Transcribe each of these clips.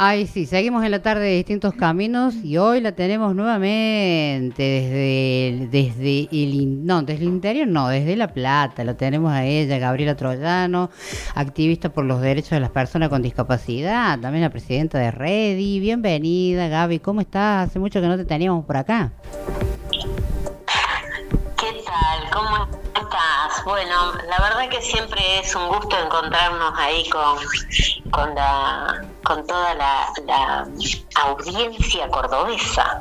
Ay, sí, seguimos en la tarde de distintos caminos y hoy la tenemos nuevamente desde, desde el, no, desde el interior, no, desde La Plata, la tenemos a ella, Gabriela Troyano, activista por los derechos de las personas con discapacidad, también la presidenta de Redi. Bienvenida, Gaby, ¿cómo estás? Hace mucho que no te teníamos por acá. ¿Qué tal? ¿Cómo estás? Bueno, la verdad que siempre es un gusto encontrarnos ahí con, con la con toda la, audiencia cordobesa.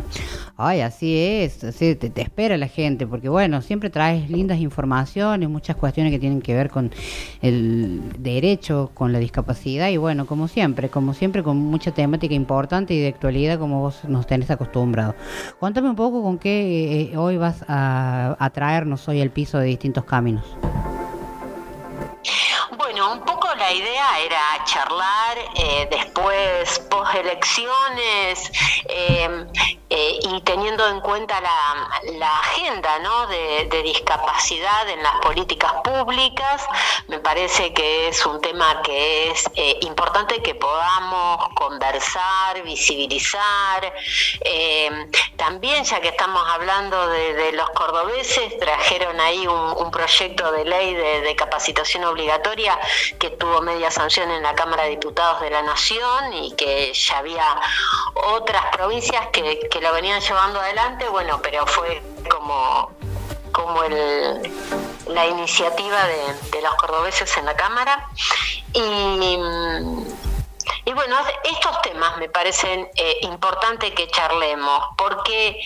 Ay, así es, así te, espera la gente, porque bueno, siempre traes lindas informaciones, muchas cuestiones que tienen que ver con el derecho, con la discapacidad y bueno, como siempre, como siempre con mucha temática importante y de actualidad como vos nos tenés acostumbrado. Cuéntame un poco con qué eh, hoy vas a, a traernos hoy al piso de distintos caminos. La idea era charlar eh, después, post elecciones, eh, eh, y teniendo en cuenta la, agenda de, discapacidad en las políticas públicas, me parece que es un tema que es eh, importante que podamos conversar, visibilizar. Eh, también, ya que estamos hablando de, los cordobeses, trajeron ahí un, proyecto de ley de, capacitación obligatoria que tuvo media sanción en la Cámara de Diputados de la Nación y que ya había otras provincias que lo venían llevando adelante, bueno, pero fue como, como el, la iniciativa de, los cordobeses en la Cámara. Y, y bueno, estos temas me parecen eh, importantes que charlemos, porque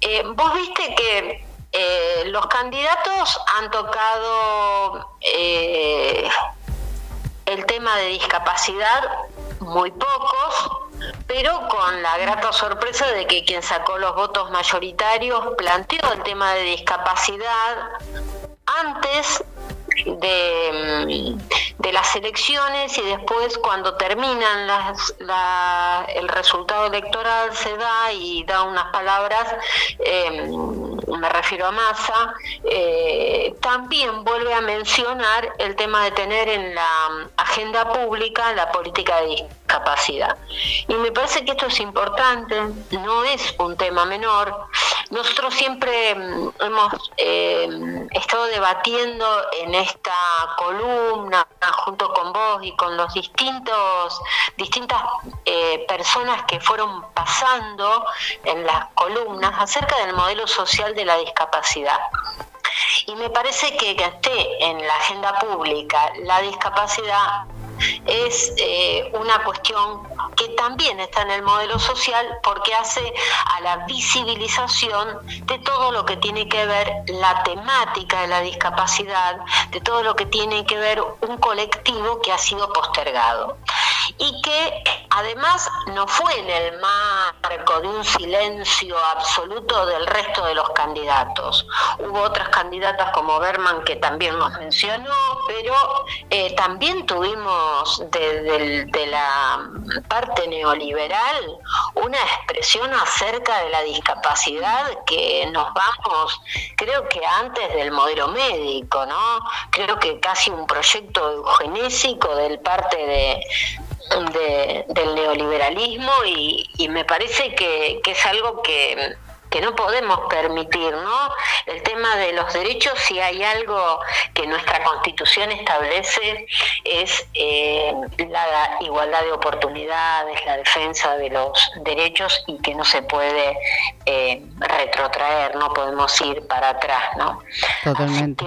eh, vos viste que eh, los candidatos han tocado el tema de discapacidad, muy pocos, pero con la grata sorpresa de que quien sacó los votos mayoritarios planteó el tema de discapacidad antes de, las elecciones y después cuando terminan las, el resultado electoral se da y da unas palabras, eh, me refiero a Massa, eh, también vuelve a mencionar el tema de tener en la agenda pública la política de discapacidad. Y me parece que esto es importante, no es un tema menor. Nosotros siempre mm, hemos eh, estado debatiendo en esta columna junto con vos y con los distintos distintas eh, personas que fueron pasando en las columnas acerca del modelo social de la discapacidad. Y me parece que que esté en la agenda pública la discapacidad es eh, una cuestión que también está en el modelo social porque hace a la visibilización de todo lo que tiene que ver la temática de la discapacidad, de todo lo que tiene que ver un colectivo que ha sido postergado y que además no fue en el marco de un silencio absoluto del resto de los candidatos. Hubo otras candidatas como Berman que también nos mencionó, pero eh, también tuvimos desde de la parte neoliberal una expresión acerca de la discapacidad que nos vamos, creo que antes del modelo médico, ¿no? Creo que casi un proyecto eugenésico del parte de del neoliberalismo y, me parece que, es algo que, no podemos permitir, ¿no? El tema de los derechos, si hay algo que nuestra constitución establece, es eh, la igualdad de oportunidades, la defensa de los derechos y que no se puede eh, retrotraer, no podemos ir para atrás, ¿no? Totalmente.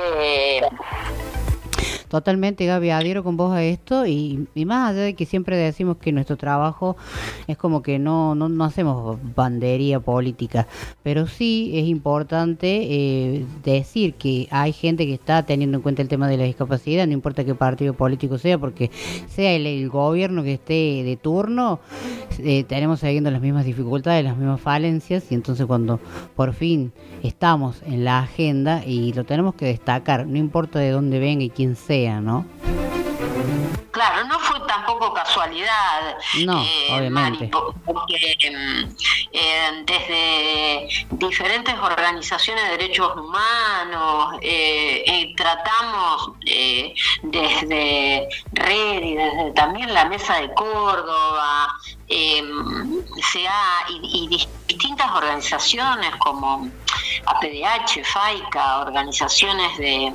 Totalmente, Gaby, adhiero con vos a esto y, más allá de que siempre decimos que nuestro trabajo es como que no, no, hacemos bandería política, pero sí es importante eh, decir que hay gente que está teniendo en cuenta el tema de la discapacidad, no importa qué partido político sea, porque sea el, gobierno que esté de turno, eh, tenemos siguiendo las mismas dificultades, las mismas falencias y entonces cuando por fin estamos en la agenda y lo tenemos que destacar, no importa de dónde venga y quién sea, ¿no? Claro, no fue tampoco casualidad. No, eh, obviamente. porque em, eh, desde diferentes organizaciones de derechos humanos eh, tratamos desde red y desde también la Mesa de Córdoba, em, y, distintas organizaciones como APDH, FAICA, organizaciones de,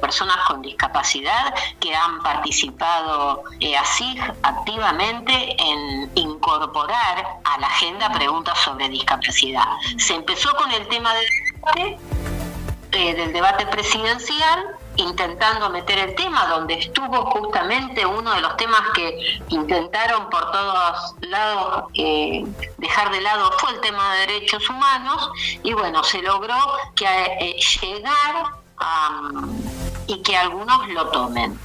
personas con discapacidad que han participado eh, así activamente en incorporar a la agenda preguntas sobre discapacidad. Se empezó con el tema del debate, eh, del debate presidencial intentando meter el tema, donde estuvo justamente uno de los temas que intentaron por todos lados eh, dejar de lado fue el tema de derechos humanos y bueno, se logró que eh, llegar y que algunos lo tomen.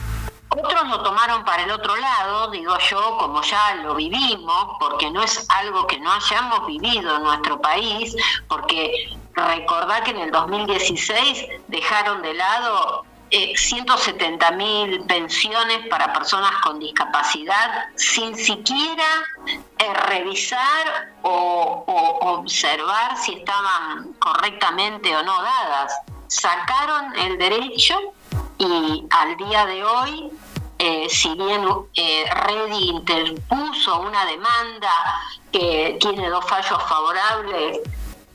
Otros lo tomaron para el otro lado, digo yo, como ya lo vivimos, porque no es algo que no hayamos vivido en nuestro país, porque recordá que en el 2016 dejaron de lado 170 eh, mil pensiones para personas con discapacidad sin siquiera eh, revisar o, observar si estaban correctamente o no dadas. Sacaron el derecho y al día de hoy, eh, si bien Reddy interpuso una demanda que tiene dos fallos favorables,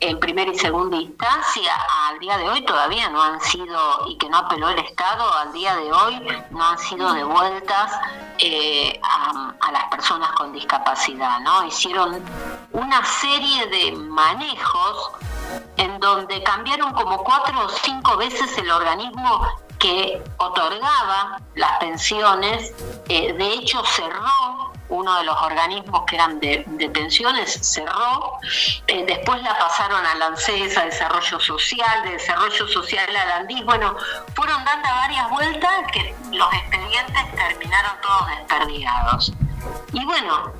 en primera y segunda instancia, al día de hoy todavía no han sido, y que no apeló el Estado, al día de hoy no han sido devueltas eh, a, las personas con discapacidad, ¿no? Hicieron una serie de manejos en donde cambiaron como cuatro o cinco veces el organismo que otorgaba las pensiones, eh, de hecho cerró uno de los organismos que eran de, pensiones cerró, eh, después la pasaron a la a Desarrollo Social, de Desarrollo Social a la ANDIS, bueno, fueron dando varias vueltas que los expedientes terminaron todos desperdigados. Y bueno,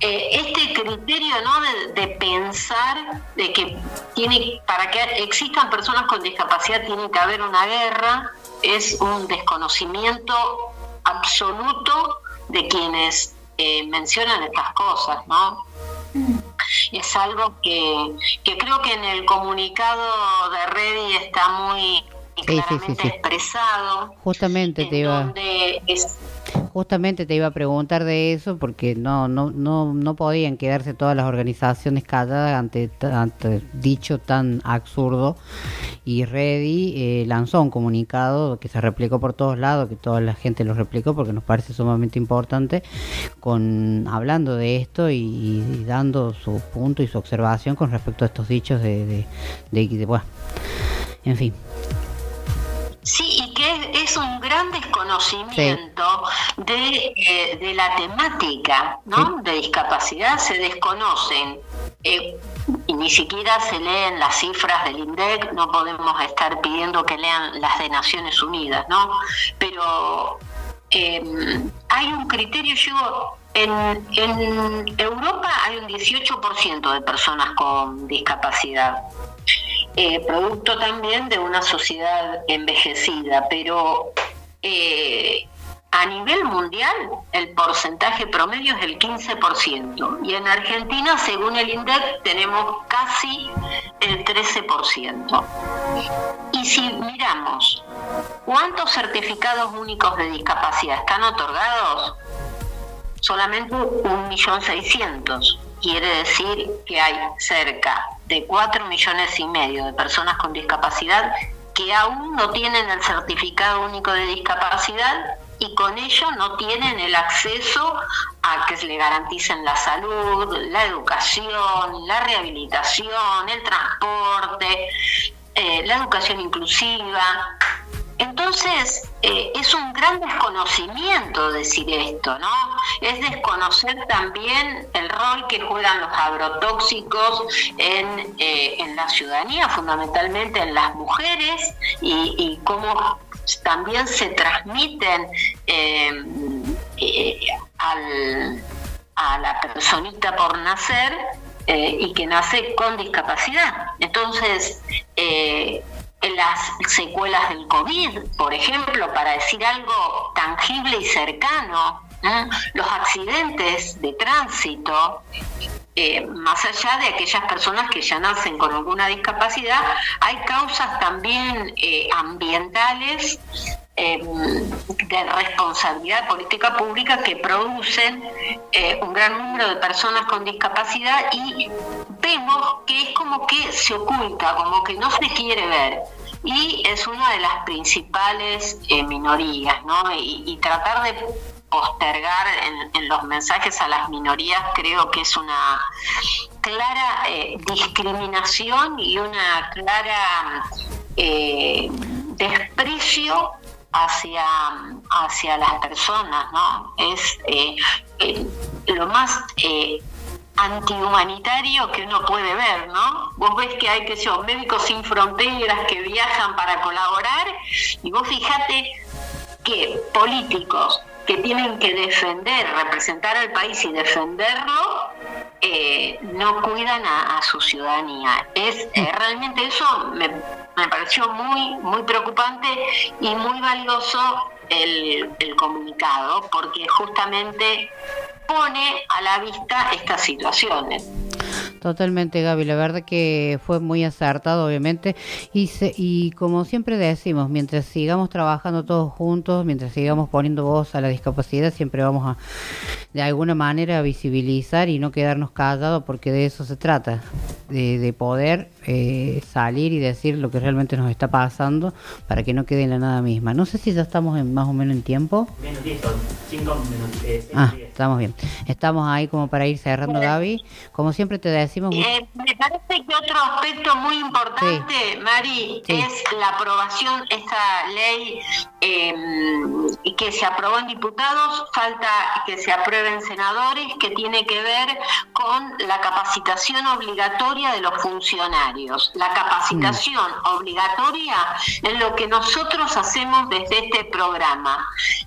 eh, este criterio ¿no? de, pensar de que tiene para que existan personas con discapacidad tiene que haber una guerra es un desconocimiento absoluto de quienes eh, mencionan estas cosas, ¿no? Es algo que, que creo que en el comunicado de Reddy está muy claramente expresado. Justamente te iba. Justamente te iba a preguntar de eso porque no no no no podían quedarse todas las organizaciones calladas ante, ante dicho tan absurdo y Reddy eh, lanzó un comunicado que se replicó por todos lados, que toda la gente lo replicó porque nos parece sumamente importante, con hablando de esto y, dando su punto y su observación con respecto a estos dichos de, de, de bueno, en fin. Sí, desconocimiento de, eh, de, la temática ¿no? de discapacidad. Se desconocen eh, y ni siquiera se leen las cifras del INDEC, no podemos estar pidiendo que lean las de Naciones Unidas, ¿no? Pero em, hay un criterio, yo en, en Europa hay un 18% de personas con discapacidad. Eh, producto también de una sociedad envejecida, pero eh, a nivel mundial el porcentaje promedio es el 15% y en Argentina, según el INDEC, tenemos casi el 13%. Y si miramos cuántos certificados únicos de discapacidad están otorgados, solamente 1.600.000 quiere decir que hay cerca de 4 millones y medio de personas con discapacidad que aún no tienen el certificado único de discapacidad y con ello no tienen el acceso a que se le garanticen la salud, la educación, la rehabilitación, el transporte, eh, la educación inclusiva. Entonces, eh, es un gran desconocimiento decir esto, ¿no? Es desconocer también el rol que juegan los agrotóxicos en, eh, en la ciudadanía, fundamentalmente en las mujeres, y, cómo también se transmiten eh, a la personita por nacer y que nace con discapacidad. Entonces, las secuelas del COVID, por ejemplo, para decir algo tangible y cercano, los accidentes de tránsito, eh, más allá de aquellas personas que ya nacen con alguna discapacidad, hay causas también eh, ambientales em, de responsabilidad política pública que producen eh, un gran número de personas con discapacidad y vemos que es como que se oculta, como que no se quiere ver y es una de las principales eh, minorías, ¿no? Y, tratar de postergar en, los mensajes a las minorías creo que es una clara eh, discriminación y una clara eh, desprecio hacia, hacia las personas, ¿no? Es lo más antihumanitario que uno puede ver, ¿no? Vos ves que hay, que médicos sin fronteras que viajan para colaborar y vos fíjate que políticos que tienen que defender, representar al país y defenderlo, eh, no cuidan a, su ciudadanía. Es eh, realmente eso me, me, pareció muy muy preocupante y muy valioso el comunicado, porque justamente pone a la vista estas situaciones. Totalmente, Gaby. La verdad que fue muy acertado, obviamente. Y, y como siempre decimos, mientras sigamos trabajando todos juntos, mientras sigamos poniendo voz a la discapacidad, siempre vamos a, de alguna manera, visibilizar y no quedarnos callados, porque de eso se trata, de, poder eh, salir y decir lo que realmente nos está pasando para que no quede en la nada misma. No sé si ya estamos en más o menos en tiempo. Menos 10, 5 minutos. Eh, ah, estamos bien. Estamos ahí como para ir cerrando, Gaby. Como siempre te decimos... Eh, me parece que otro aspecto muy importante, Mari, es la aprobación, esta ley eh, que se aprobó en diputados, falta que se aprueben senadores, que tiene que ver con la capacitación obligatoria de los funcionarios. La capacitación mm. obligatoria en lo que nosotros hacemos desde este programa.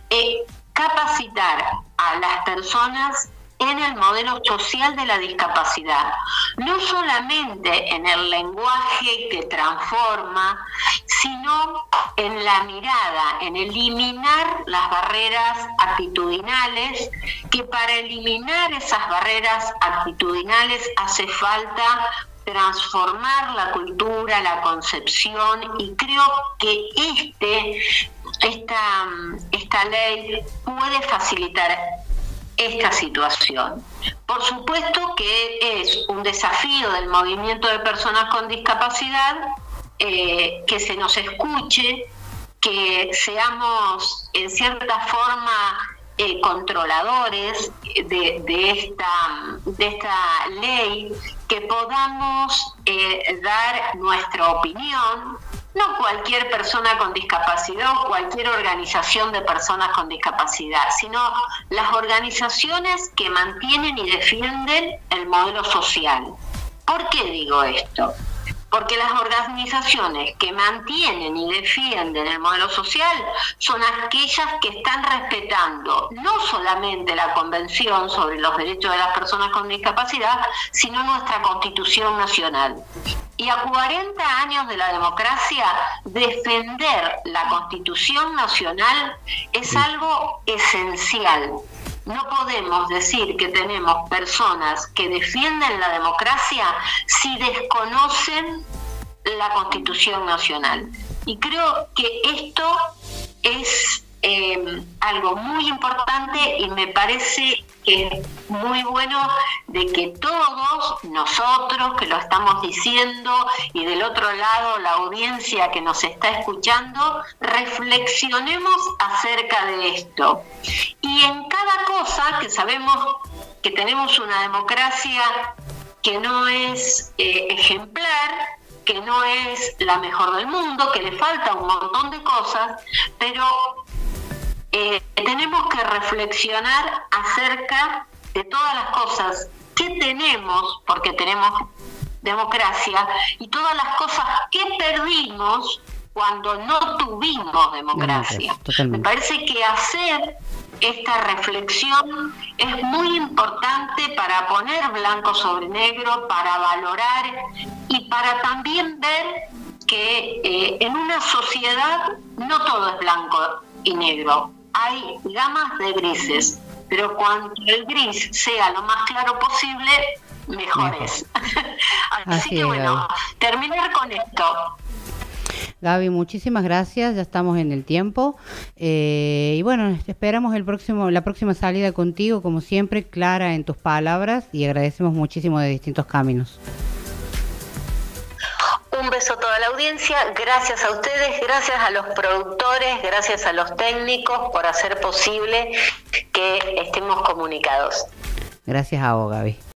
Eh, capacitar a las personas en el modelo social de la discapacidad, no solamente en el lenguaje que transforma, sino en la mirada, en eliminar las barreras actitudinales, que para eliminar esas barreras actitudinales hace falta transformar la cultura, la concepción y creo que este, esta, esta ley puede facilitar esta situación. Por supuesto que es un desafío del movimiento de personas con discapacidad eh, que se nos escuche, que seamos en cierta forma eh, controladores de, esta, de esta ley, que podamos eh, dar nuestra opinión, no cualquier persona con discapacidad o cualquier organización de personas con discapacidad, sino las organizaciones que mantienen y defienden el modelo social. ¿Por qué digo esto? Porque las organizaciones que mantienen y defienden el modelo social son aquellas que están respetando no solamente la Convención sobre los Derechos de las Personas con Discapacidad, sino nuestra Constitución Nacional. Y a 40 años de la democracia, defender la Constitución Nacional es algo esencial no podemos decir que tenemos personas que defienden la democracia si desconocen la Constitución Nacional. Y creo que esto es eh, algo muy importante y me parece es muy bueno de que todos nosotros que lo estamos diciendo y del otro lado la audiencia que nos está escuchando, reflexionemos acerca de esto. Y en cada cosa que sabemos que tenemos una democracia que no es eh, ejemplar, que no es la mejor del mundo, que le falta un montón de cosas, pero eh, tenemos que reflexionar acerca de todas las cosas que tenemos, porque tenemos democracia, y todas las cosas que perdimos cuando no tuvimos democracia. Me parece que hacer esta reflexión es muy importante para poner blanco sobre negro, para valorar y para también ver que eh, en una sociedad no todo es blanco y negro hay gamas de grises, pero cuando el gris sea lo más claro posible, mejor es. Así, que bueno, terminar con esto. Gaby, muchísimas gracias, ya estamos en el tiempo. Eh, y bueno, esperamos el próximo, la próxima salida contigo, como siempre, clara en tus palabras y agradecemos muchísimo de distintos caminos. Un beso a toda la audiencia, gracias a ustedes, gracias a los productores, gracias a los técnicos por hacer posible que estemos comunicados. Gracias a vos, Gaby.